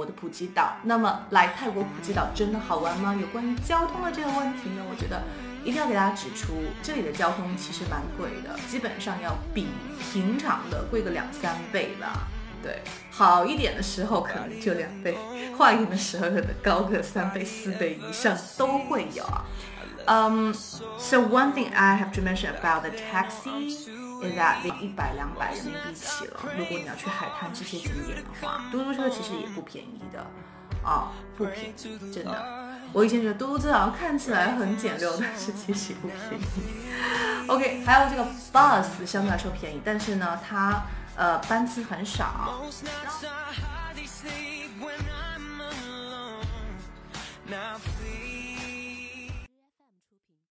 我的普吉岛那么来泰国普吉岛真的好玩吗？有关于交通的这个问题呢，我觉得一定要给大家指出，这里的交通其实蛮贵的，基本上要比平常的贵个两三倍吧。对，好一点的时候可能就两倍，坏一点的时候可能高个三倍、四倍以上都会有啊。Um, so one thing I have to mention about the taxi is that 一百两百人民币起了。如果你要去海滩这些景点的话，嘟嘟车其实也不便宜的啊，不便宜，真的。我以前觉得嘟嘟车好像看起来很简陋，但是其实不便宜。OK，还有这个 bus 相对来说便宜，但是呢，它呃班次很少。Now